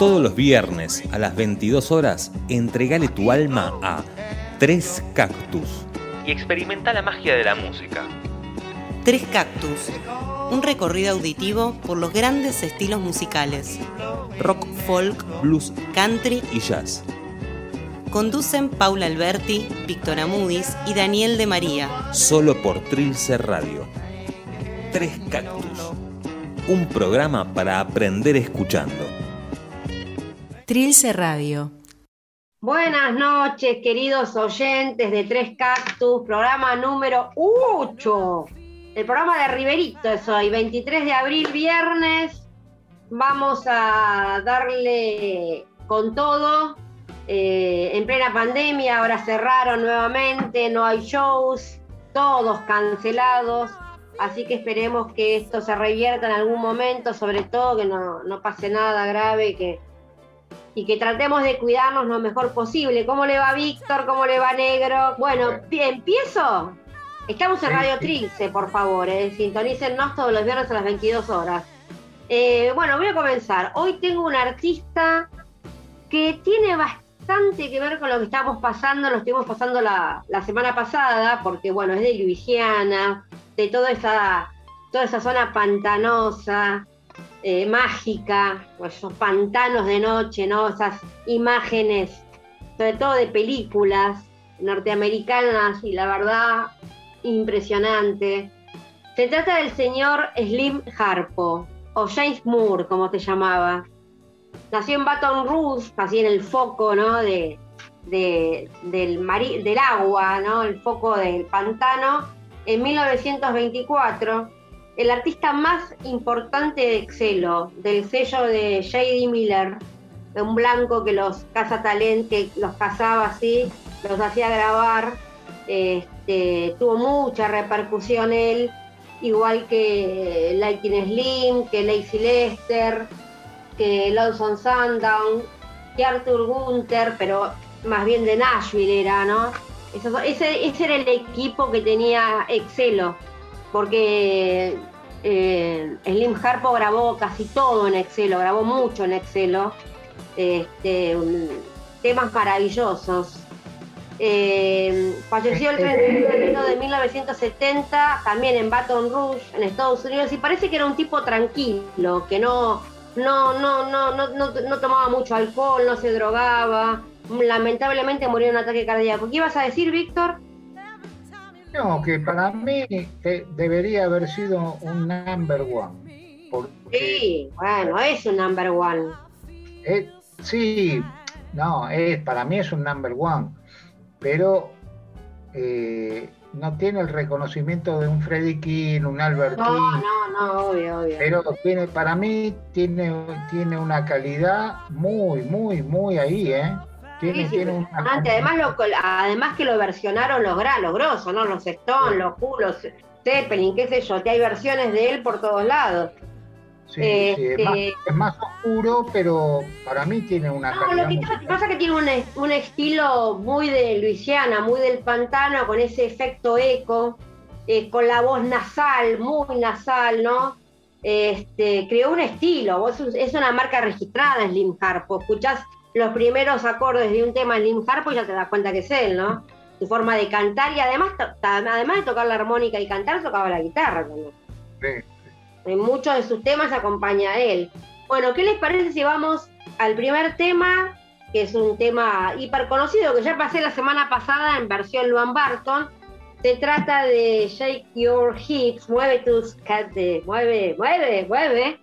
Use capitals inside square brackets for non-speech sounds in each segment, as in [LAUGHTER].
Todos los viernes a las 22 horas, entregale tu alma a Tres Cactus y experimenta la magia de la música. Tres Cactus, un recorrido auditivo por los grandes estilos musicales. Rock, folk, Blues country. y jazz. Conducen Paula Alberti, Víctor Amudis y Daniel de María. Solo por Trilce Radio. Tres Cactus. Un programa para aprender escuchando. Trilce Radio. Buenas noches, queridos oyentes de Tres Cactus, programa número 8. El programa de Riverito es hoy, 23 de abril, viernes. Vamos a darle con todo. Eh, en plena pandemia, ahora cerraron nuevamente, no hay shows, todos cancelados. Así que esperemos que esto se revierta en algún momento, sobre todo que no, no pase nada grave, que, y que tratemos de cuidarnos lo mejor posible. ¿Cómo le va Víctor? ¿Cómo le va Negro? Bueno, empiezo. Estamos en Radio Trilce, por favor, eh. sintonícennos todos los viernes a las 22 horas. Eh, bueno, voy a comenzar. Hoy tengo un artista que tiene bastante que ver con lo que estamos pasando, lo estuvimos pasando la, la semana pasada, porque bueno, es de Luisiana, de toda esa, toda esa zona pantanosa, eh, mágica, pues esos pantanos de noche, ¿no? Esas imágenes, sobre todo de películas norteamericanas, y la verdad, impresionante. Se trata del señor Slim Harpo, o James Moore, como se llamaba. Nació en Baton Rouge, así en el foco, ¿no? De, de- del, del agua, ¿no? El foco del pantano, en 1924 el artista más importante de Excelo, del sello de J.D. Miller, un blanco que los talent, que los cazaba así, los hacía grabar, este, tuvo mucha repercusión él, igual que Lightning Slim, que Lacey Lester, que Lawson Sundown, que Arthur Gunther, pero más bien de Nashville era, ¿no? Ese era el equipo que tenía Excelo porque eh, Slim Harpo grabó casi todo en Excelo, grabó mucho en Excelo, este, temas maravillosos. Eh, falleció el 31 de enero de 1970, también en Baton Rouge, en Estados Unidos, y parece que era un tipo tranquilo, que no, no, no, no, no, no, no tomaba mucho alcohol, no se drogaba. Lamentablemente murió de un ataque cardíaco. ¿Qué ibas a decir, Víctor? No, que para mí eh, debería haber sido un number one. Sí, bueno, es un number one. eh, sí, no, es, para mí es un number one, pero eh, no tiene el reconocimiento de un Freddie King, un Albert No, King, no, no, obvio, obvio. pero tiene, para mí tiene, tiene una calidad muy, muy, muy ahí, ¿eh? Tiene, Sí, tiene. Además, lo, además que lo versionaron los, los grosos, ¿no? Los Stone, los Who, los Zeppelin, qué sé yo, que hay versiones de él por todos lados. sí, sí, es, más, este- es más oscuro, pero para mí tiene una No, lo que pasa- pasa que tiene un, es- un estilo muy de Luisiana, muy del pantano, con ese efecto eco, eh, con la voz nasal, muy nasal, ¿no? Este, creó un estilo, vos- es una marca registrada Slim Harpo. Escuchás los primeros acordes de un tema de Slim Harpo ya te das cuenta que es él, ¿no? Su forma de cantar y además, además de tocar la armónica y cantar, tocaba la guitarra también. Sí. En muchos de sus temas acompaña a él. Bueno, ¿qué les parece si vamos al primer tema, que es un tema hiper conocido, que ya pasé la semana pasada en versión Luan Barton? Se trata de Shake Your Hips, mueve tus caderas, mueve, mueve, mueve.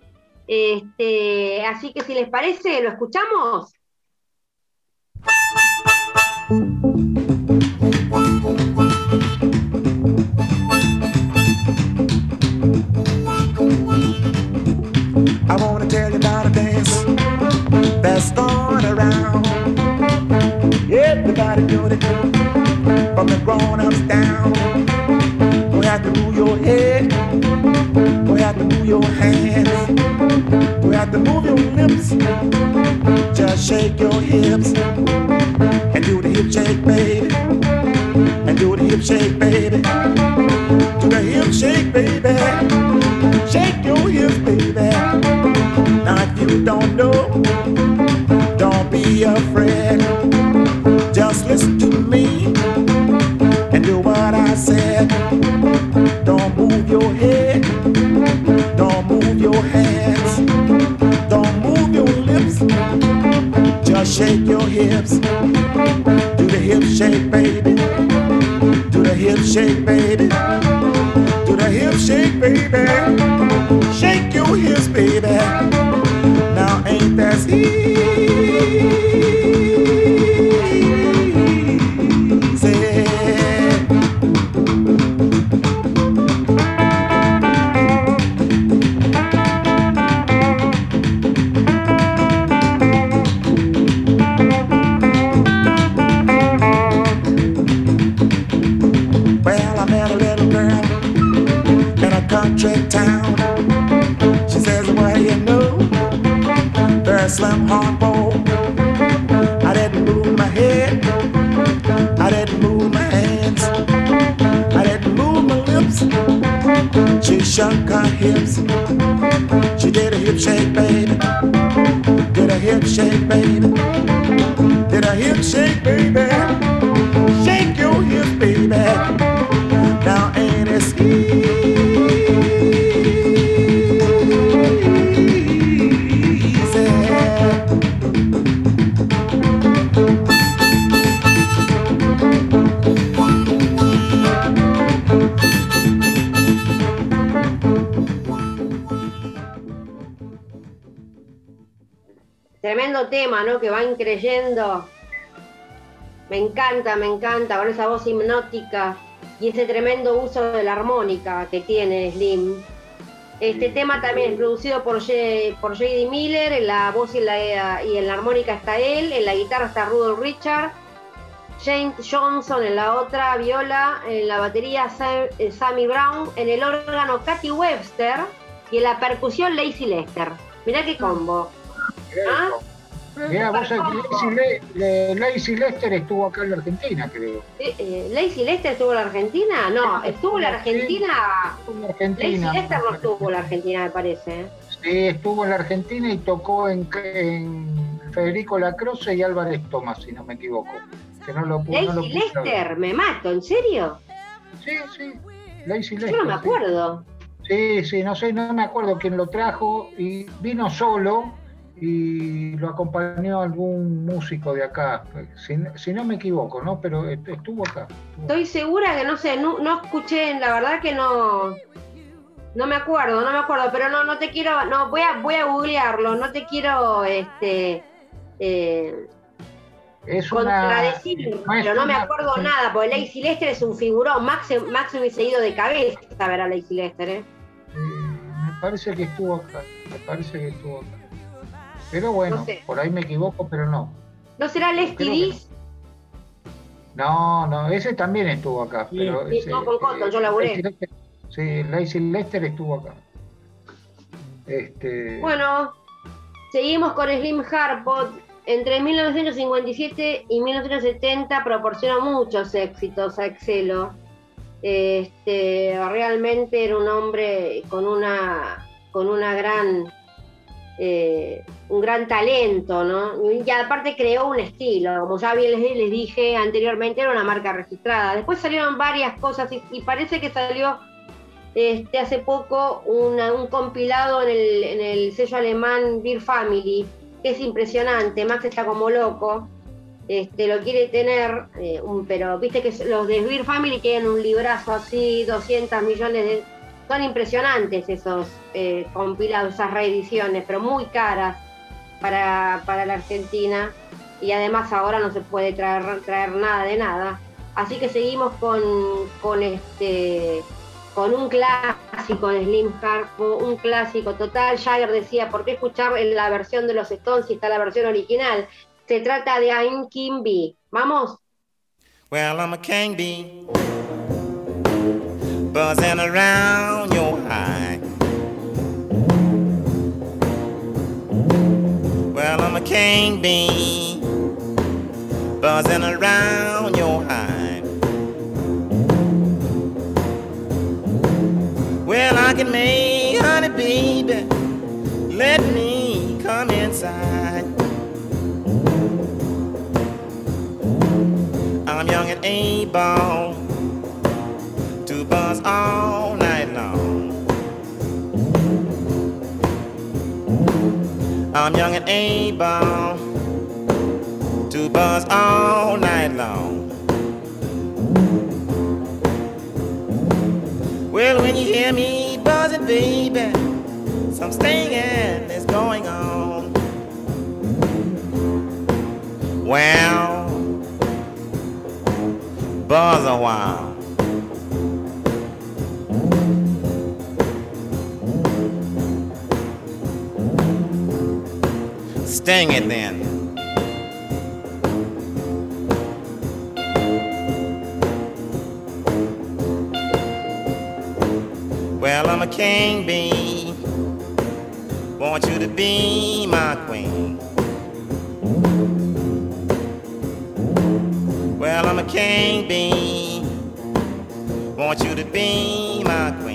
Este, así que si les parece, ¿lo escuchamos? Everybody doing it, from the grown-ups down. Have to move your head, you have to move your hands, you have to move your lips. Just shake your hips and do the hip shake, baby, and do the hip shake, baby. Do the hip shake, baby. Shake your hips, baby. Now if you don't know don't be afraid. Move your head, don't move your hands, don't move your lips. Just shake your hips. Do the hip shake, baby. Do the hip shake, baby. Do the hip shake, baby. Shake your hips, baby. Now ain't that easy? Shook her hips. She did a hip shake, baby. Did a hip shake, baby. Did a hip shake, baby. Me encanta, me encanta, con esa voz hipnótica y ese tremendo uso de la armónica que tiene Slim. Este tema también es producido por, por J.D. Miller, en la voz y en la, y en la armónica está él, en la guitarra está Rudolph Richard, James Johnson en la otra viola, en la batería eh, Sammy Brown, en el órgano Katy Webster y en la percusión Lacey Lester. Mirá qué combo. ¿Ah? Mira, vos Lacey, Lester estuvo acá en la Argentina, creo. Eh, ¿Lacey Lester estuvo en la Argentina? No, estuvo en la Argentina. Argentina. Lacey Lester no estuvo en la Argentina, me parece. Sí, estuvo en la Argentina y tocó en, Federico Lacroce y Álvarez Tomás, si no me equivoco. Que no lo Lacey Lester, me mato, ¿en serio? Sí, sí. Lacey Lester. Yo no me acuerdo. Sí, sí, no sé, no me acuerdo quién lo trajo y vino solo y lo acompañó algún músico de acá, si, no me equivoco, ¿no? Pero estuvo acá. Estoy segura que no sé, no, no, escuché, la verdad que no, no me acuerdo, no me acuerdo, pero no, no te quiero, no, voy a, voy a googlearlo, no te quiero, este, eh, es contradecir, pero no me acuerdo nada, porque Lacey Lester es un figurón, Max, Max hubiese ido de cabeza a ver a Lacey Lester, ¿eh? me parece que estuvo acá, me parece que estuvo acá. Pero bueno, por ahí me equivoco, pero no. ¿No será Leslie No, no, ese también estuvo acá. Sí, pero no, con Cotton, yo laburé. Sí, Lacey Lester estuvo acá. Este... Bueno, seguimos con Slim Harpot. Entre 1957 y 1970 proporcionó muchos éxitos a Excelo. Este, realmente era un hombre con una, con una gran eh, un gran talento, ¿no? Y aparte creó un estilo, como ya bien les, dije anteriormente, era una marca registrada. Después salieron varias cosas y, parece que salió este, hace poco un compilado en el, sello alemán Beer Family, que es impresionante, Max está como loco. Este, lo quiere tener, eh, pero viste que los de Beer Family tienen un librazo así, 200 millones de, son impresionantes esos eh, compilados, esas reediciones, pero muy caras para, la Argentina y además ahora no se puede traer, traer nada de nada. Así que seguimos con, con este con un clásico de Slim Harpo, un clásico total. Jagger decía, ¿por qué escuchar la versión de los Stones si está la versión original? Se trata de I'm King Bee. ¿Vamos? Well, I'm a king bee. Buzzing around your eye. Well, I'm a king bee buzzing around your eye. Well, I can make honey, baby. Let me come inside. I'm young and able buzz all night long. I'm young and able to buzz all night long. Well, when you hear me buzzing, baby, some stinging is going on. Well, buzz a while. Sting it then. Well, I'm a king bee. Want you to be my queen. Well, I'm a king bee. Want you to be my queen.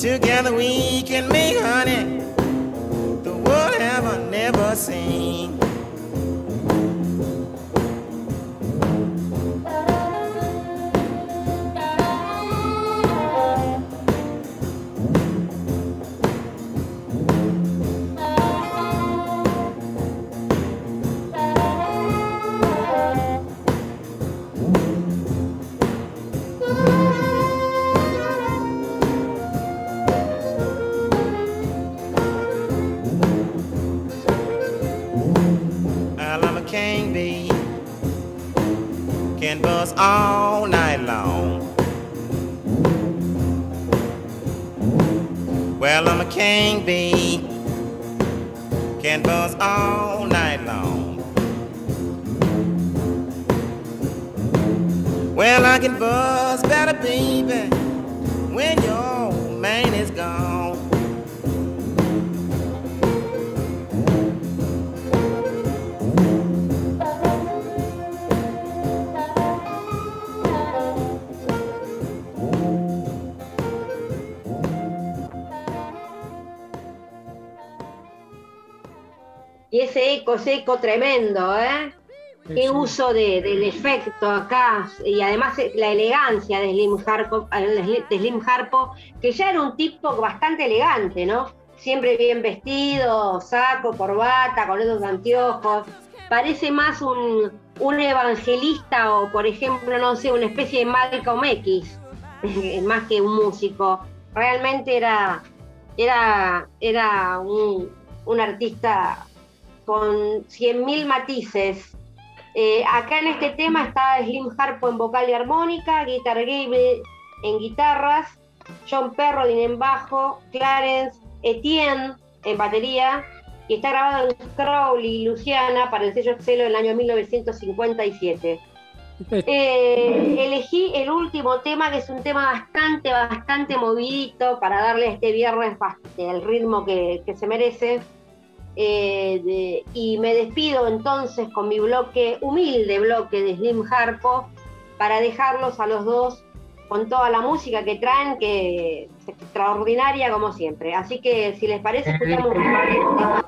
Together we can make honey the world have never seen. Buzz all night long. Well, I'm a king bee. Can buzz all night long. Well, I can buzz better, baby, ese eco, ese eco tremendo, ¿eh? Qué uso de- del efecto acá y además eh, la elegancia de Slim, Harpo, de Slim Harpo, que ya era un tipo bastante elegante, ¿no? Siempre bien vestido, saco, corbata, con esos anteojos. Parece más un, un evangelista o, por ejemplo, no sé, una especie de Malcolm X, [LAUGHS] más que un músico. Realmente era, era, era un, un artista con 100.000 matices. Eh, acá en este tema está Slim Harpo en vocal y armónica, Guitar Gable en guitarras, John Perrodin en bajo, Clarence Etienne en batería, y está grabado en Crowley y Luciana para el sello Excelo en el año 1957. [LAUGHS] Eh, elegí el último tema, que es un tema bastante, bastante movidito para darle a este viernes el ritmo que, que se merece. Eh, de- y me despido entonces con mi bloque, humilde bloque de Slim Harpo, para dejarlos a los dos con toda la música que traen, que es extraordinaria como siempre. Así que si les parece, escuchamos un par de temas.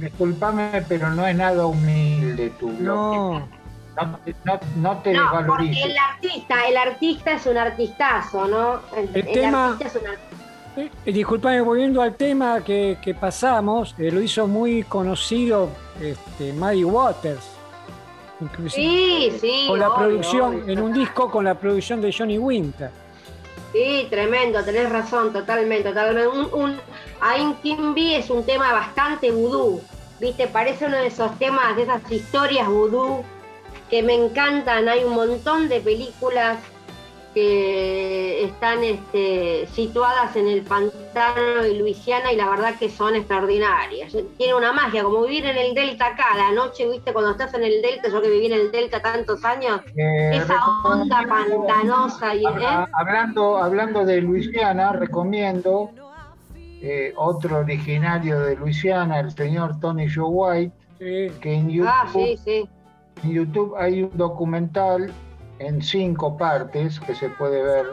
Disculpame, pero no es nada humilde tu bloque. No, No, te- no- no te No, porque desvalorices. el artista, el artista es un artistazo, ¿no? El tema- artista es un artista. Eh, disculpame, volviendo al tema que, que pasamos, eh, lo hizo muy conocido este, Muddy Waters. Inclusive Sí, sí. con la obvio, producción, obvio. en un disco con la producción de Johnny Winter. Sí, tremendo, tenés razón, totalmente, totalmente. Un, un I'm Kimby es un tema bastante vudú, ¿viste? Parece uno de esos temas, de esas historias vudú que me encantan. Hay un montón de películas que están este, situadas en el pantano de Luisiana y la verdad que son extraordinarias. Tiene una magia, como vivir en el Delta acá, la noche, ¿viste? Cuando estás en el Delta, yo que viví en el Delta tantos años, Eh, esa onda pantanosa y... Hablando, hablando de Luisiana, recomiendo eh, otro originario de Luisiana, el señor Tony Joe White, Sí. que en YouTube, Ah, sí, sí. en YouTube hay un documental en cinco partes que se puede ver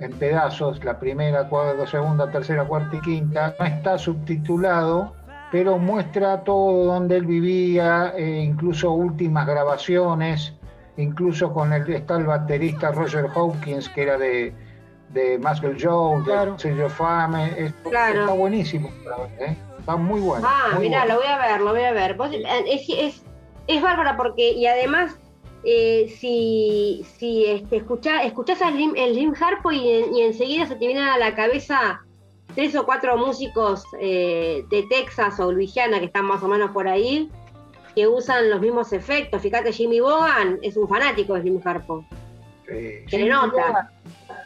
en pedazos, la primera, cuarta, segunda, tercera, cuarta y quinta. No está subtitulado, pero muestra todo donde él vivía, eh, incluso últimas grabaciones, incluso con el, está el baterista Roger Hawkins, que era de, de Muscle Joe, de sello Fame, claro. está buenísimo, ¿eh? está muy bueno. Ah, mira, lo voy a ver, lo voy a ver. Es, es, es bárbara porque, y además, eh, si, si este, escuchás, escuchás el Jim Harpo y, y enseguida se te viene a la cabeza tres o cuatro músicos eh, de Texas o Luisiana que están más o menos por ahí, que usan los mismos efectos. Fíjate, Jimmy Bogan es un fanático de Jimmy Harpo. que le nota.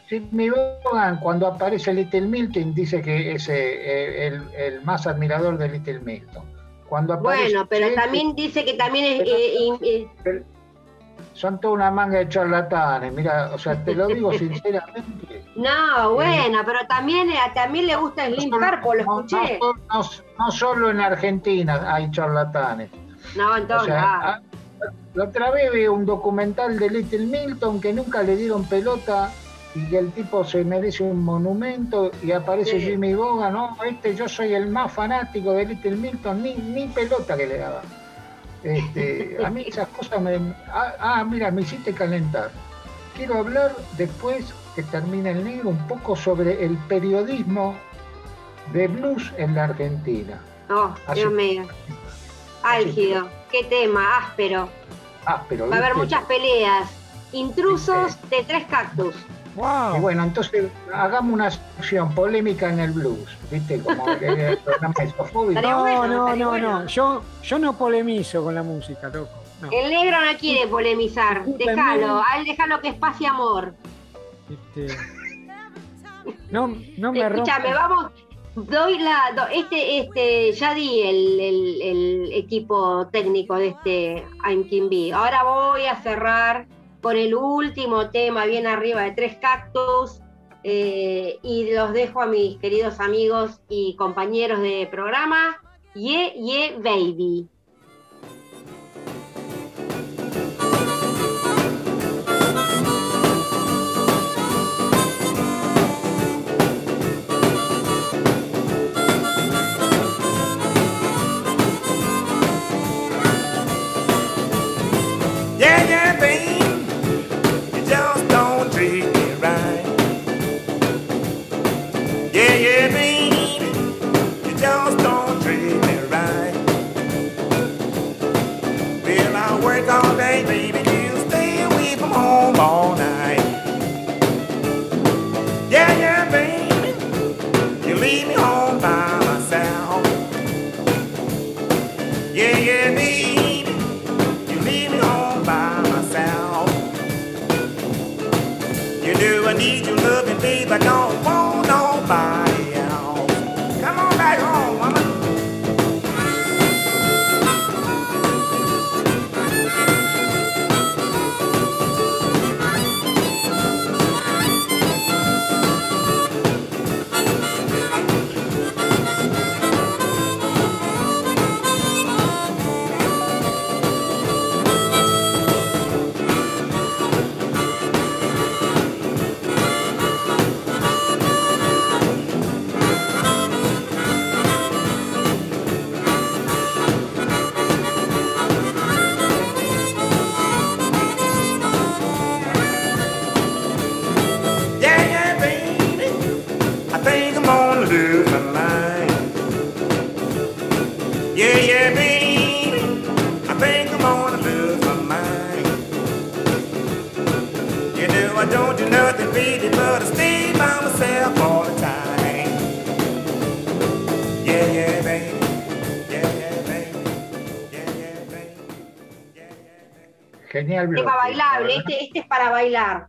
Jimmy Bogan, cuando aparece Little Milton, dice que es eh, el, más admirador de Little Milton. Cuando bueno, pero también dice que también es... Eh, son toda una manga de charlatanes, mira, o sea, te lo digo [LAUGHS] sinceramente. No, bueno, pero también, eh, también le gusta Slim Carpo, lo escuché. No, solo en Argentina hay charlatanes. No, entonces. Ah, la otra vez vi un documental de Little Milton que nunca le dieron pelota y que el tipo se merece un monumento y aparece Jimmy Boga, no, este yo soy el más fanático de Little Milton, ni, ni pelota que le daba. Este, a mí esas cosas me... Ah, ah, mira, me hiciste calentar. Quiero hablar después que termine el negro un poco sobre el periodismo de blues en la Argentina. Oh, Dios mío. Álgido. Qué tema, áspero. Áspero. Va a haber muchas peleas. Intrusos de tres cactus. Y bueno, entonces hagamos una sección polémica en el blues, ¿viste? Como el programa de No, no, no, no. Yo, yo no polemizo con la música, loco. El negro no quiere polemizar. Déjalo, a él déjalo que es paz y amor. Este... No, no me Escúchame, vamos. Doy la. este, este, ya di el, el, el equipo técnico de este I'm Kim B. Ahora voy a cerrar con el último tema bien arriba de Tres Cactus. Eh, y los dejo a mis queridos amigos y compañeros de programa. Ye Ye Baby. baby, don't Genial Tema bailable, este, este es para bailar.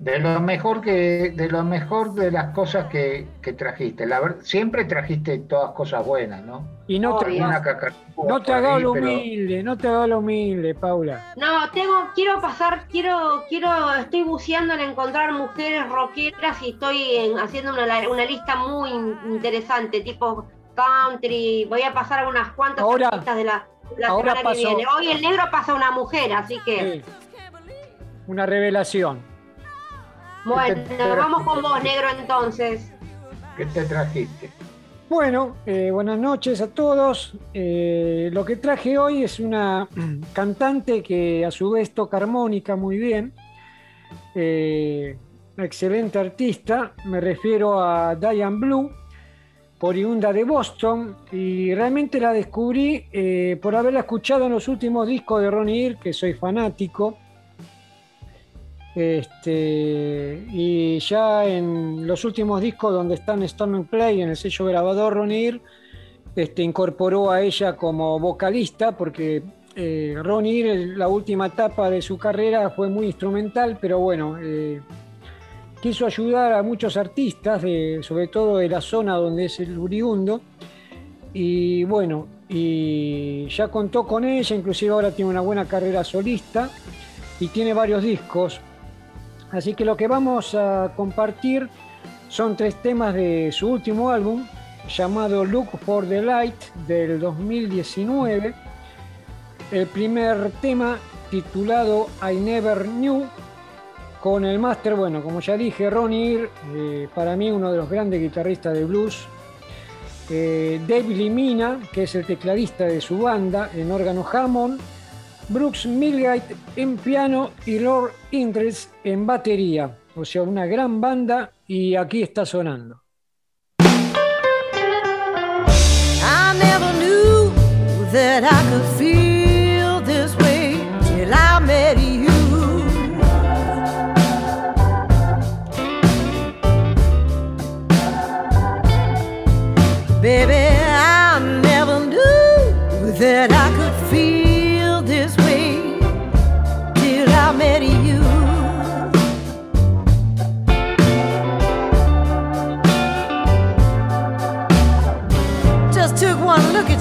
De lo mejor que, de lo mejor de las cosas que, trajiste. La, siempre trajiste todas cosas buenas, ¿no? Y no te, no te hagas lo humilde, no te hagas lo humilde, Paula. No, tengo, quiero pasar, quiero, quiero, estoy buceando en encontrar mujeres rockeras y estoy haciendo una, una, lista muy interesante, tipo country. Voy a pasar unas cuantas listas de la, semana que viene. Hoy el negro pasa una mujer, así que. Una revelación. Bueno, vamos con vos, negro, entonces. ¿Qué te trajiste? Bueno, eh, buenas noches a todos. Eh, lo que traje hoy es una [CLEARS THROAT] cantante que a su vez toca armónica muy bien. Eh, excelente artista. Me refiero a Diane Blue, oriunda de Boston. Y realmente la descubrí por haberla escuchado en los últimos discos de Ronnie Ear, que soy fanático. Este, y ya en los últimos discos donde están Storm and Play, en el sello grabador Ronir, este, incorporó a ella como vocalista, porque eh, Ronir, la última etapa de su carrera fue muy instrumental, pero bueno, eh, quiso ayudar a muchos artistas, sobre todo de la zona donde es el Uriundo, y bueno, y ya contó con ella, inclusive ahora tiene una buena carrera solista y tiene varios discos. Así que lo que vamos a compartir son tres temas de su último álbum, llamado Look for the Light del 2019. El primer tema titulado I Never Knew, con el máster, bueno, como ya dije, Ronnie eh, para mí uno de los grandes guitarristas de blues. Eh, David Limina, que es el tecladista de su banda en órgano Hammond Brooks Milgate en piano y Lord Indres en batería. O sea, una gran banda y aquí está sonando.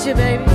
You, baby.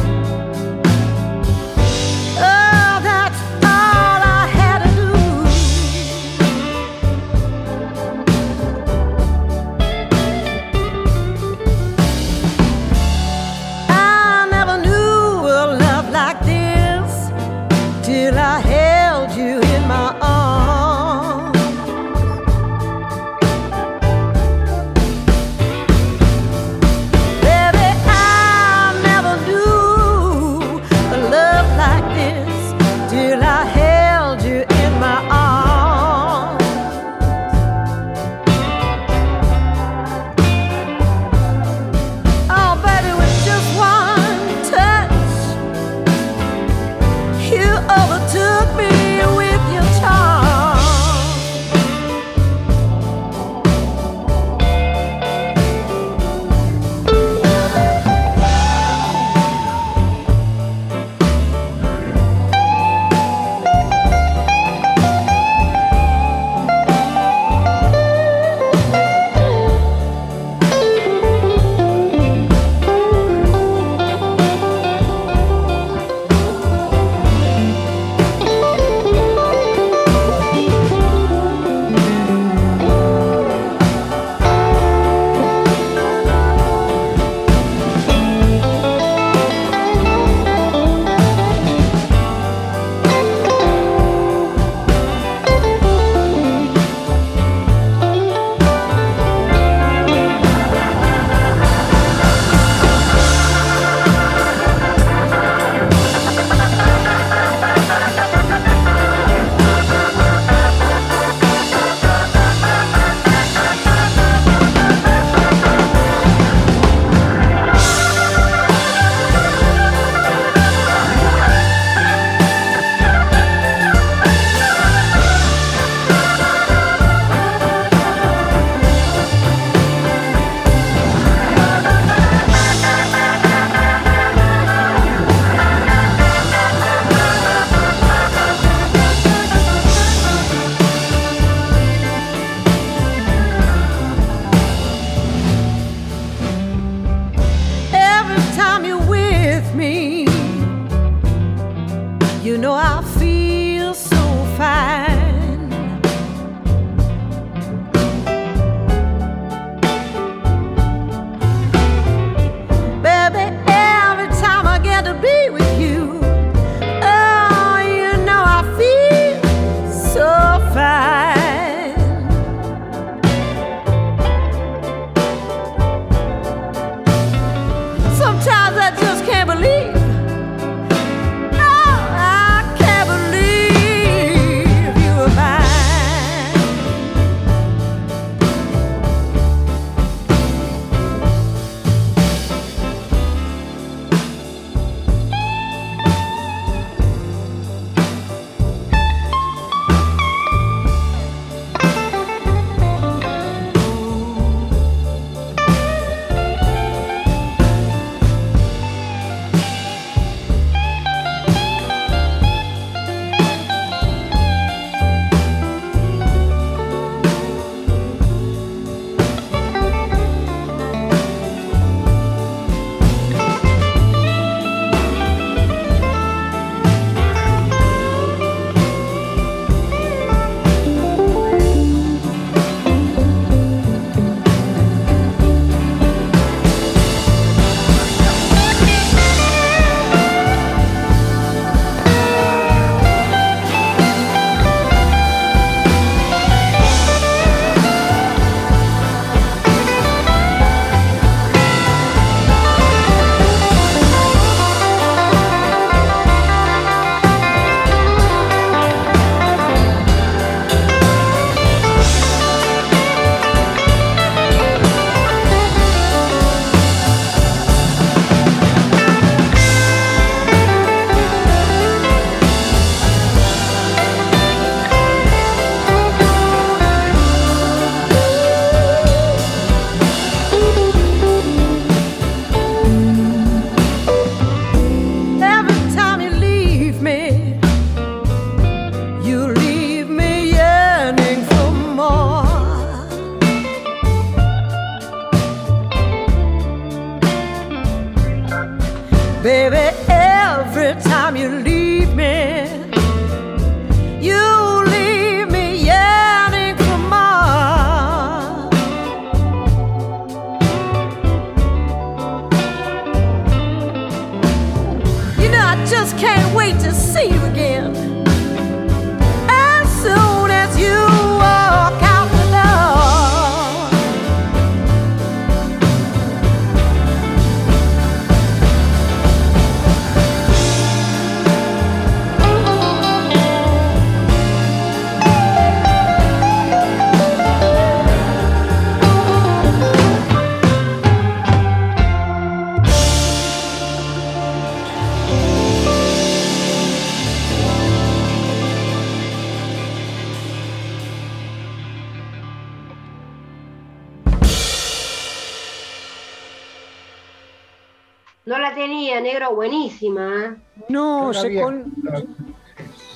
Buenísima. ¿eh? No, se,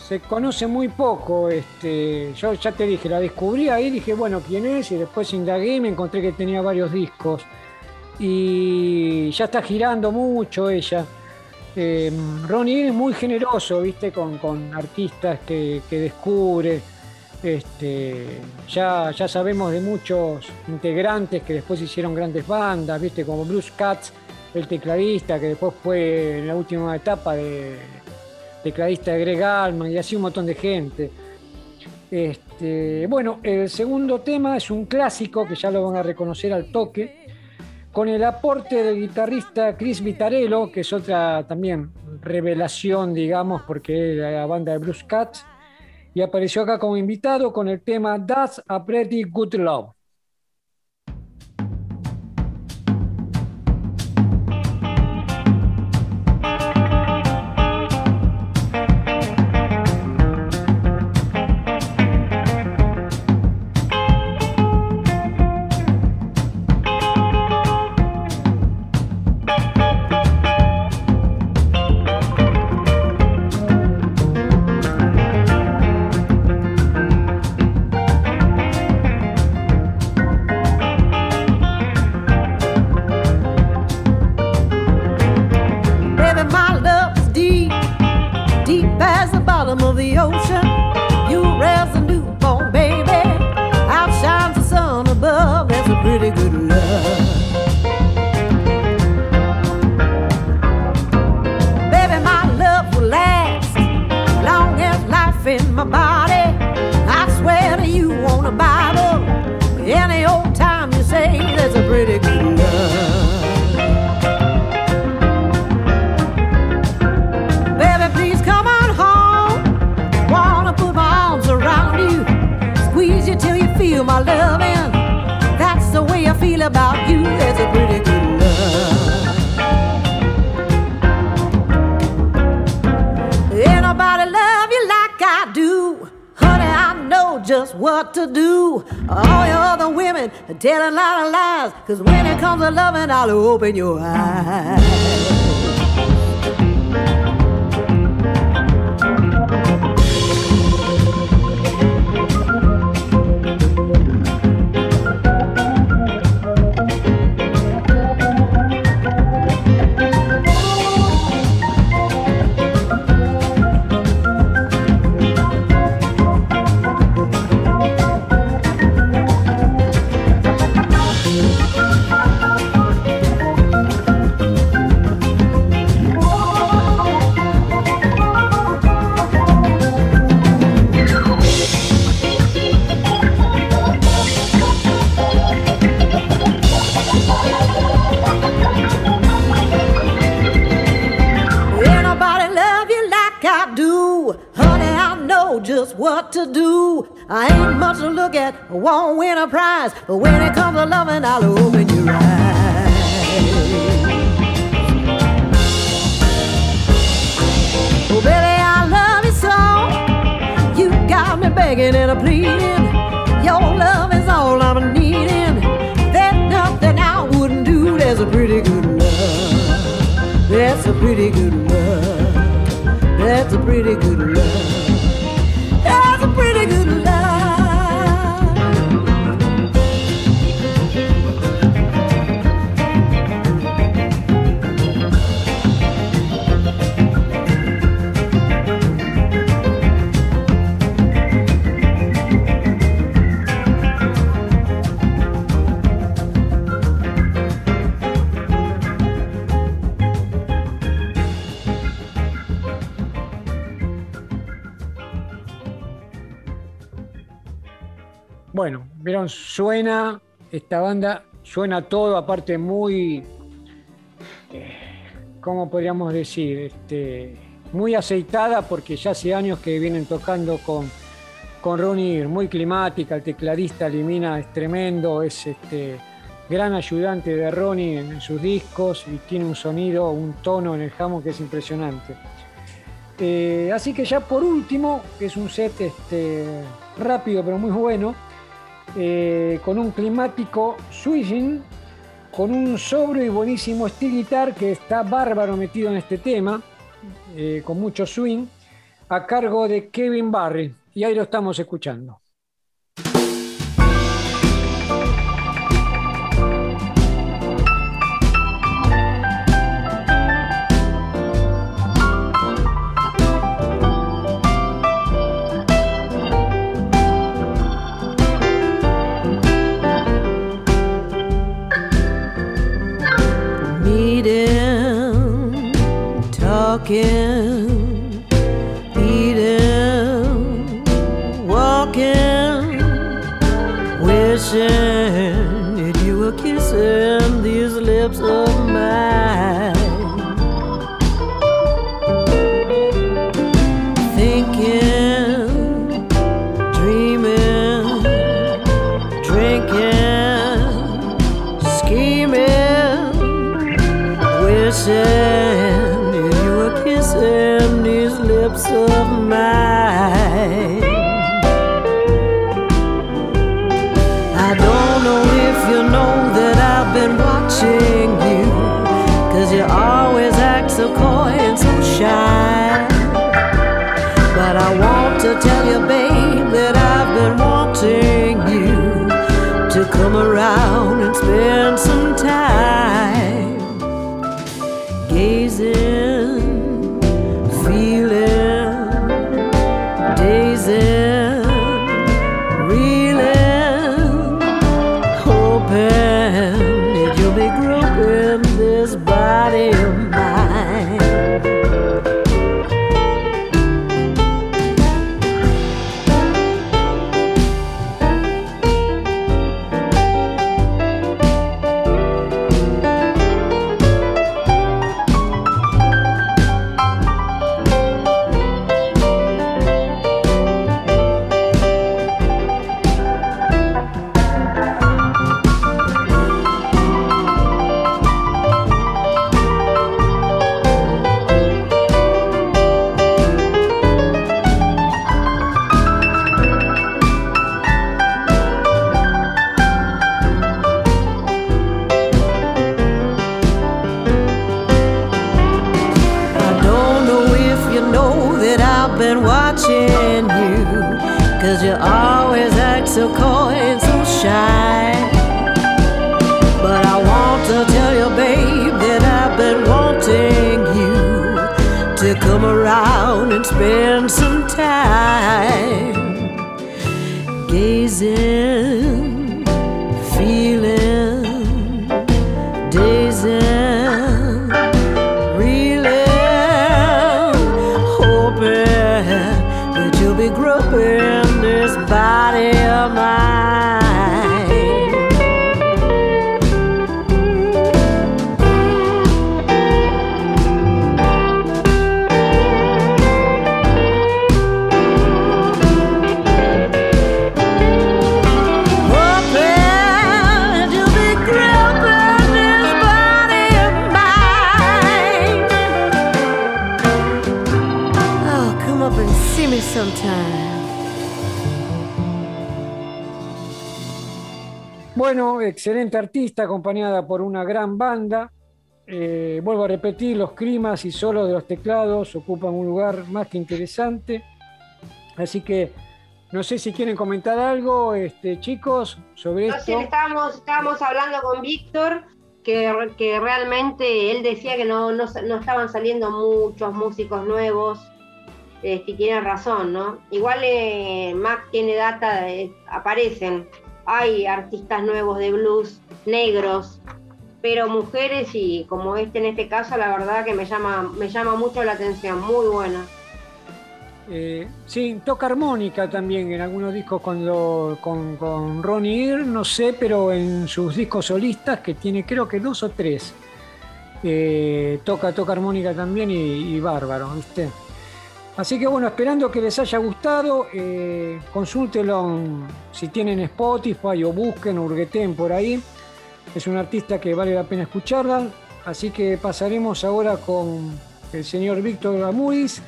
se, conoce muy poco. Este, yo ya te dije, la descubrí ahí, dije, bueno, ¿quién es? Y después indagué y me encontré que tenía varios discos. Y ya está girando mucho ella. Eh, Ronnie es muy generoso, viste, con, artistas que, descubre. Este, ya, ya sabemos de muchos integrantes que después hicieron grandes bandas, viste, como Blues Cats, el tecladista, que después fue en la última etapa de tecladista de Greg Allman y así un montón de gente. Este, bueno, el segundo tema es un clásico que ya lo van a reconocer al toque, con el aporte del guitarrista Chris Vitarello, que es otra también revelación, digamos, porque es la banda de Blues Cats, y apareció acá como invitado con el tema That's a Pretty Good Love. I'll open your eyes. Prize, but when it comes to loving, I'll open your eyes. Oh, baby, I love you so. You got me begging and pleading. Your love is all I'm needing. There's nothing I wouldn't do. There's a pretty good love. That's a pretty good love. That's a pretty good love. Suena esta banda, suena todo, aparte muy, eh, ¿cómo podríamos decir? Este, muy aceitada porque ya hace años que vienen tocando con, con Ronnie, muy climática, el tecladista Limina es tremendo, es este gran ayudante de Ronnie en, sus discos y tiene un sonido, un tono en el jamón que es impresionante. Eh, así que ya por último, que es un set este, rápido pero muy bueno, eh, con un climático swinging, con un sobrio y buenísimo steel guitar que está bárbaro metido en este tema, eh, con mucho swing, a cargo de Kevin Barry. Y ahí lo estamos escuchando. spend some time gazing excelente artista acompañada por una gran banda. Eh, vuelvo a repetir, los climas y solos de los teclados ocupan un lugar más que interesante. Así que no sé si quieren comentar algo, este, chicos, sobre esto. estábamos, estábamos hablando con Víctor, que, que, realmente él decía que no, no, estaban saliendo muchos músicos nuevos. Este, tiene razón, ¿no? Igual eh, Mac tiene data, aparecen hay artistas nuevos de blues, negros, pero mujeres y como este en este caso, la verdad que me llama, me llama mucho la atención, muy buena. Eh, sí, toca armónica también en algunos discos con, con, con Ronnie Ear, no sé, pero en sus discos solistas, que tiene creo que dos o tres, eh, toca, toca armónica también y, bárbaro, ¿viste? Así que bueno, esperando que les haya gustado, eh, consúltelo si tienen Spotify o busquen o hurgueten por ahí. Es un artista que vale la pena escucharla. Así que pasaremos ahora con el señor Víctor Amuris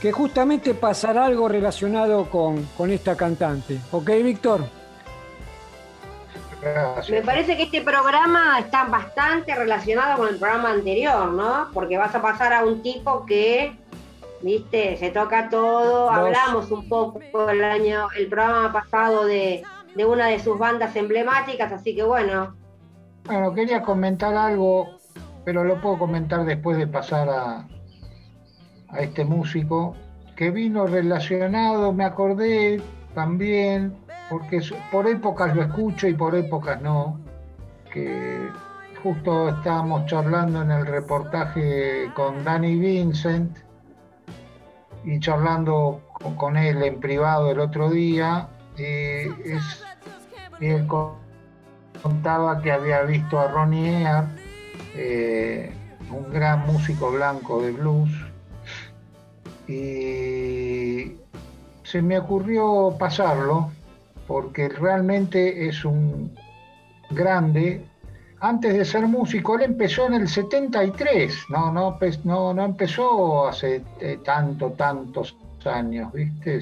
que justamente pasará algo relacionado con, con esta cantante. ¿Ok, Víctor? Me parece que este programa está bastante relacionado con el programa anterior, ¿no? Porque vas a pasar a un tipo que, viste, se toca todo. Hablamos un poco el año, el programa pasado de, de una de sus bandas emblemáticas, así que bueno. Bueno, quería comentar algo, pero lo puedo comentar después de pasar a, a este músico que vino relacionado, me acordé también, porque por épocas lo escucho y por épocas no, que justo estábamos charlando en el reportaje con Danny Vincent y charlando con él en privado el otro día, es, él contaba que había visto a Ronnie Ear, eh, un gran músico blanco de blues, y se me ocurrió pasarlo porque realmente es un grande. Antes de ser músico, él empezó en el 73, no, no, no, no empezó hace eh, tanto, tantos años, ¿viste?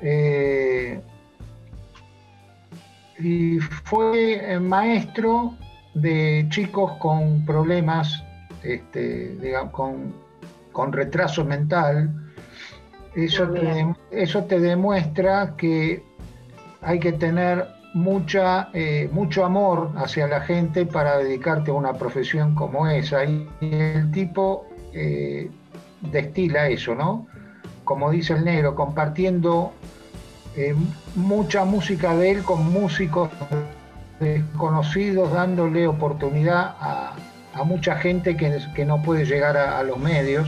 Eh, y fue eh, maestro de chicos con problemas, este, digamos, con con retraso mental, eso te, eso te demuestra que hay que tener mucha, eh, mucho amor hacia la gente para dedicarte a una profesión como esa. Y el tipo eh, destila eso, ¿no? Como dice el negro, compartiendo eh, mucha música de él con músicos desconocidos, dándole oportunidad a, mucha gente que, no puede llegar a los medios.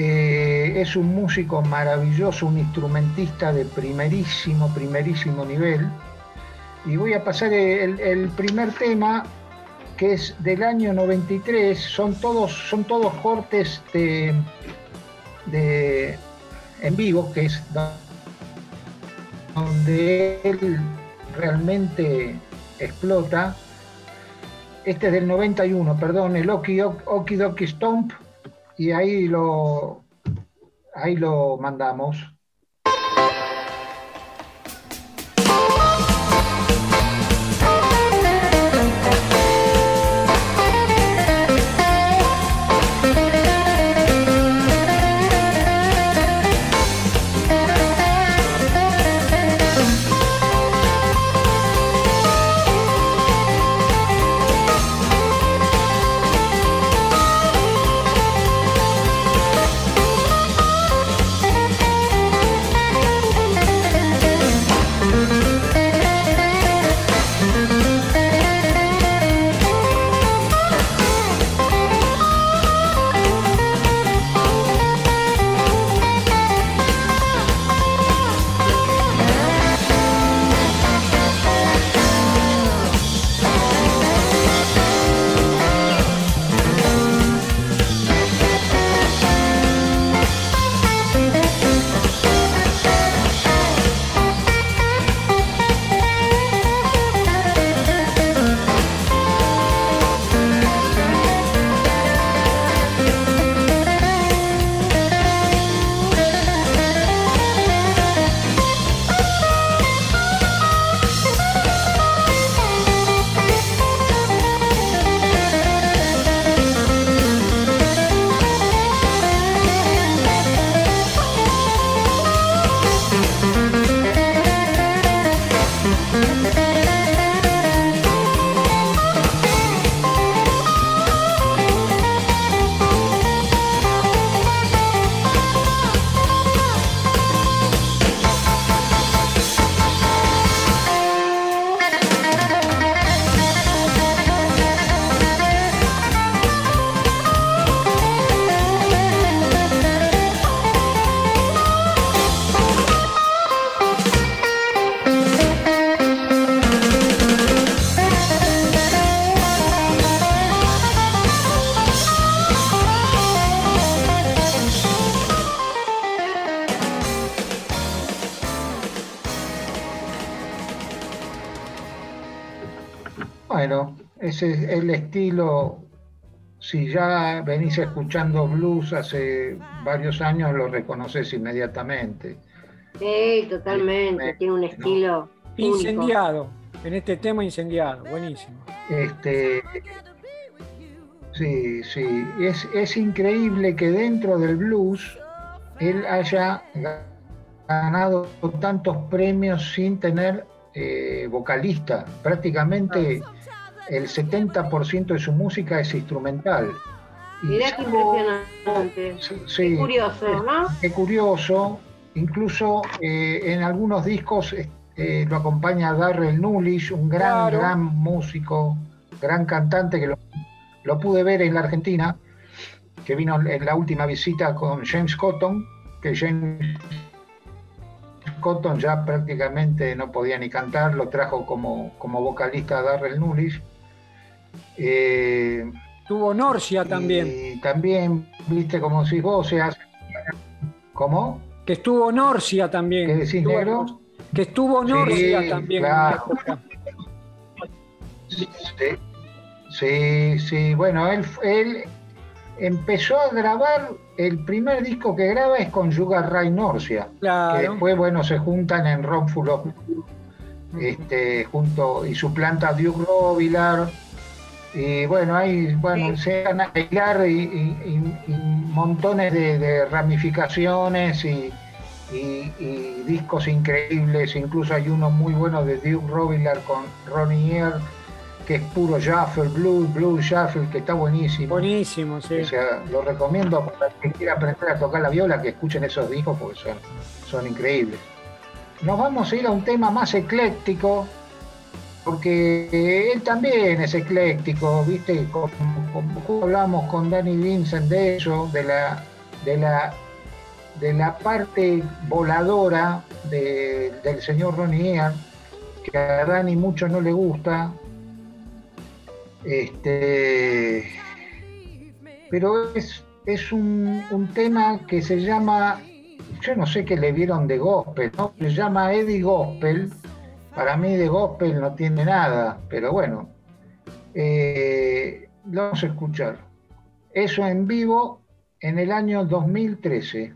Eh, es un músico maravilloso, un instrumentista de primerísimo, primerísimo nivel. Y voy a pasar el, primer tema, que es del año 93. Son todos, son todos cortes de, en vivo, que es donde él realmente explota. Este es del 91, perdón, el Oki Oki Stomp y ahí lo, ahí lo mandamos. Si ya venís escuchando blues hace varios años, lo reconoces inmediatamente. Sí, totalmente, tiene un estilo. Incendiado, en este tema incendiado, buenísimo. Este, sí, sí, es, es increíble que dentro del blues él haya ganado tantos premios sin tener eh, vocalista. Prácticamente el 70% de su música es instrumental. Mirá qué impresionante. qué curioso, ¿no? Qué curioso. Incluso eh, en algunos discos eh, lo acompaña Darrell Nulish, un gran, gran músico, gran cantante que lo, lo pude ver en la Argentina, que vino en la última visita con James Cotton, que James Cotton ya prácticamente no podía ni cantar, lo trajo como, como vocalista a Darrell Nulish. Eh, Tuvo Norcia también. Y también, viste, como si vos seas. ¿Cómo? Que estuvo Norcia también. ¿Qué decís, negro? Que estuvo Norcia también. Claro. Sí, sí, bueno, él, él empezó a grabar, el primer disco que graba es con Sugar Ray Norcia, que después, bueno, se juntan en Rómfulo, este, junto, y su planta Duke Robilar, y bueno, hay, bueno, se van a bailar y, montones de, ramificaciones y, discos increíbles, incluso hay uno muy bueno de Duke Robilar con Ronnie Ear, que es puro shuffle, blues, blues shuffle, que está buenísimo. Buenísimo, sí. O sea, lo recomiendo para quien quiera aprender a tocar la viola, que escuchen esos discos porque son, son increíbles. Nos vamos a ir a un tema más ecléctico, porque él también es ecléctico, ¿viste? Como, hablamos con Danny Vincent de eso, de la, de la, de la parte voladora del señor Ronnie Ian, que a Danny mucho no le gusta, este, pero es, es un, tema que se llama, yo no sé qué le vieron de gospel, ¿no? Se llama Eddie Gospel. Para mí de gospel no tiene nada, pero bueno, eh, lo vamos a escuchar. Eso en vivo en el año 2013.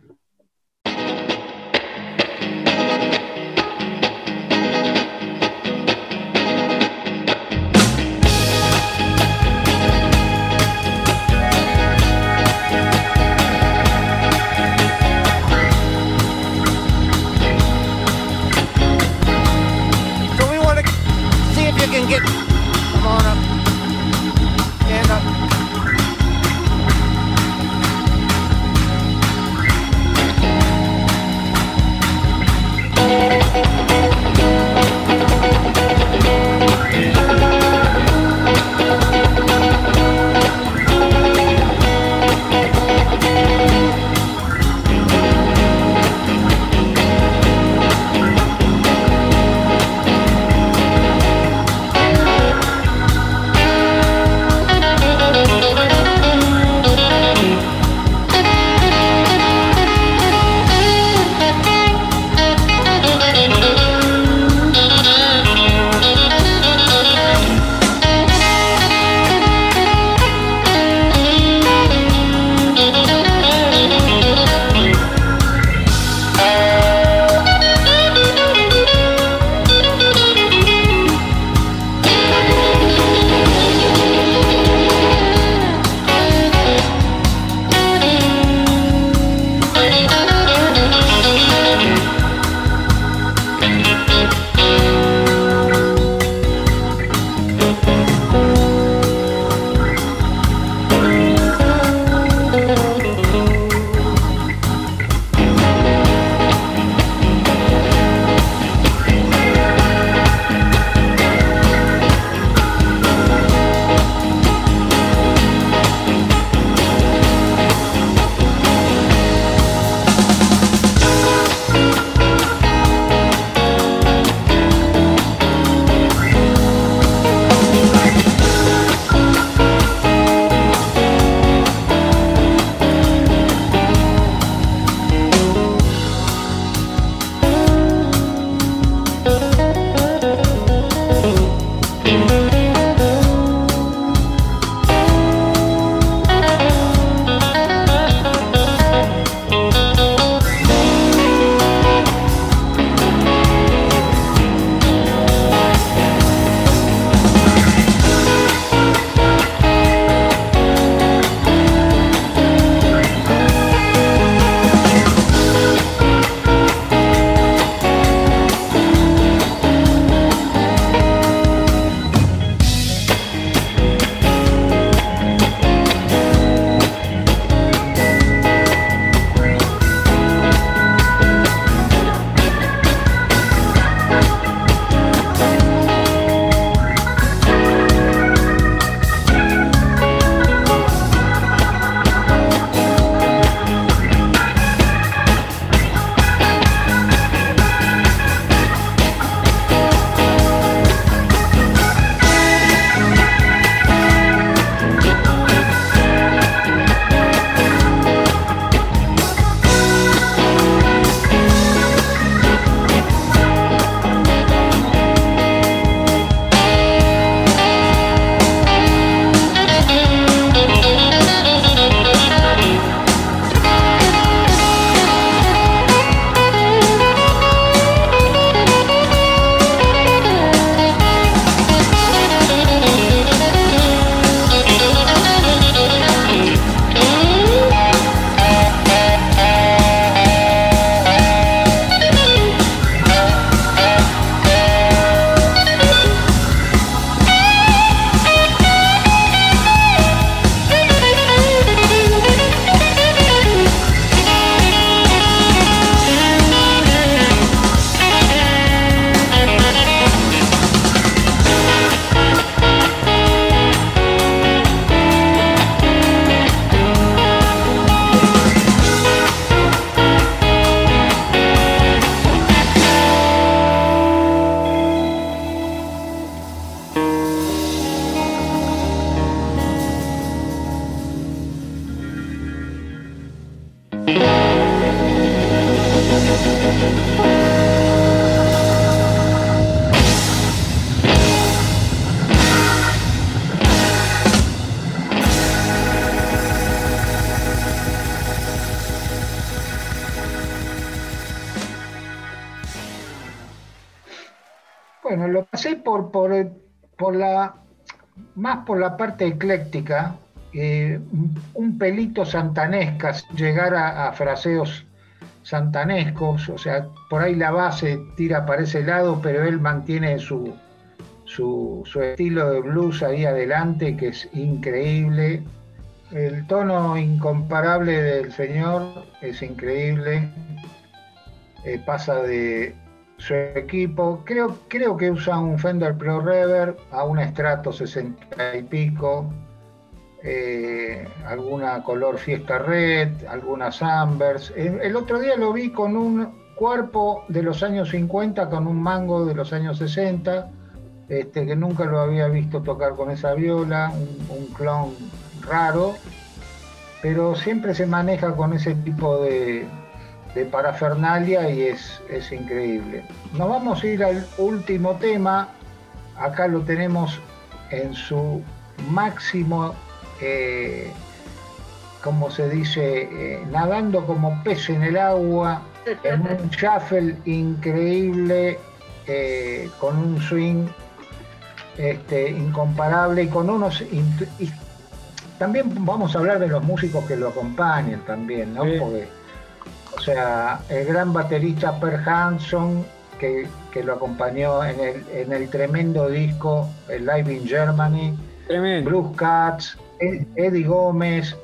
Por, por, por la, más por la parte ecléctica, eh, un pelito santanesca, llegar a, fraseos santanescos, o sea, por ahí la base tira para ese lado, pero él mantiene su, su, su, estilo de blues ahí adelante, que es increíble. El tono incomparable del señor es increíble. Eh, pasa de su equipo, creo, creo que usa un Fender Pro Reverb a un Strato 60 y pico, eh, alguna color Fiesta Red, algunas Ambers. El, otro día lo vi con un cuerpo de los años 50 con un mango de los años 60, este, que nunca lo había visto tocar con esa viola, un, clon raro, pero siempre se maneja con ese tipo de, parafernalia y es, es increíble. Nos vamos a ir al último tema, acá lo tenemos en su máximo eh, como se dice, eh, nadando como pez en el agua, en un [LAUGHS] shuffle increíble, eh, con un swing este, incomparable y con unos... también vamos a hablar de los músicos que lo acompañan también, ¿no? Porque, o sea, el gran baterista Per Hanson, que, lo acompañó en el, en el tremendo disco el Live in Germany, Bruce Katz, Eddie Gómez,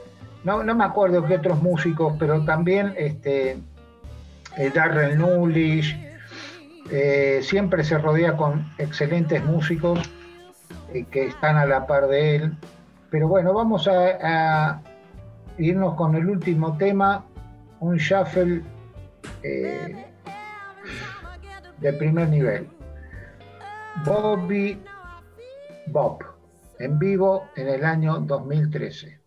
no, no me acuerdo qué otros músicos, pero también este, eh, Darrell Nulish, eh, siempre se rodea con excelentes músicos eh, que están a la par de él. Pero bueno, vamos a, irnos con el último tema, un shuffle de primer nivel. Bobby Bob en vivo en el año 2013.